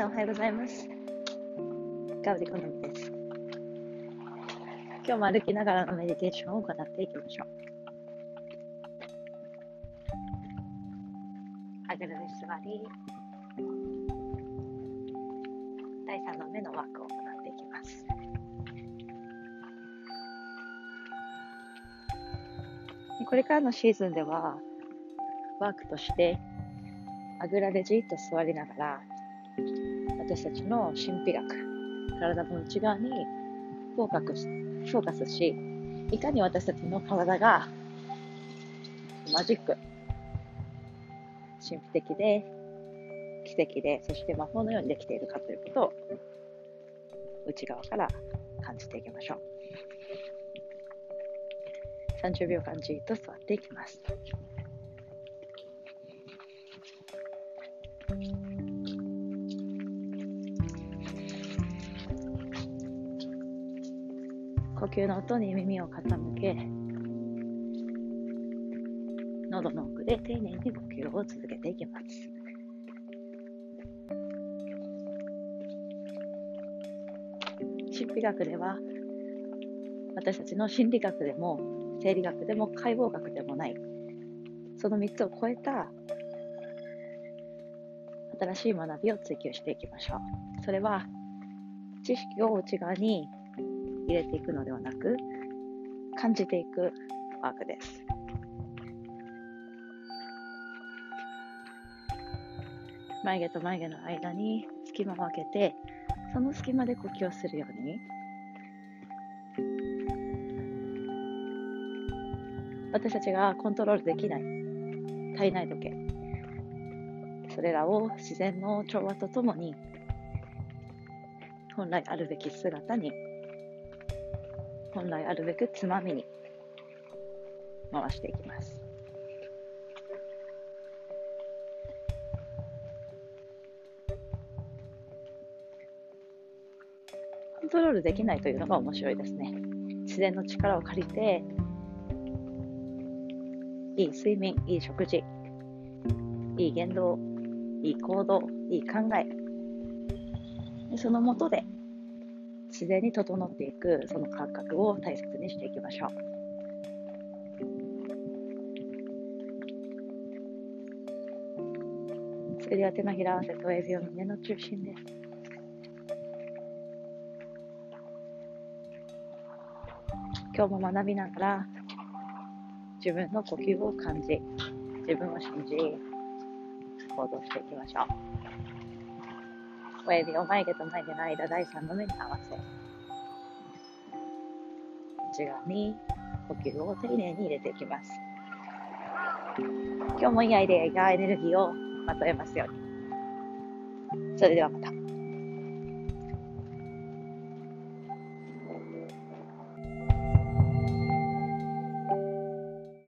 さんおはようございます。ガウディコノミです。今日も歩きながらのメディテーションを行っていきましょう。あぐらで座り、第3の目のワークを行っていきます。これからのシーズンでは、ワークとして、あぐらでじっと座りながら、私たちの神秘学、体の内側にフォーカスフォーカスし、いかに私たちの体がマジック、神秘的で、奇跡で、そして魔法のようにできているかということを内側から感じていきましょう。30秒間じっと座っていきます。呼吸の音に耳を傾け喉の奥で丁寧に呼吸を続けていきます。神秘学では私たちの心理学でも生理学でも解剖学でもないその3つを超えた新しい学びを追求していきましょう。それは知識を内側に入れていくのではなく、感じていくワークです。眉毛と眉毛の間に隙間を空けて、その隙間で呼吸をするように、私たちがコントロールできない体内時計、それらを自然の調和とともに本来あるべき姿に本来あるべくつまみに回していきます。コントロールできないというのが面白いですね。自然の力を借りて、いい睡眠、いい食事、いい言動、いい行動、いい考え、そのもとで自然に整っていくその感覚を大切にしていきましょう。それでは手のひら合わせと親指を胸の中心です。今日も学びながら自分の呼吸を感じ、自分を信じ、行動していきましょう。小指を眉毛と眉毛の間、第3の目に合わせ、内側に呼吸を丁寧に入れていきます。今日もいいアイデアがエネルギーをまとえますように。それではまた。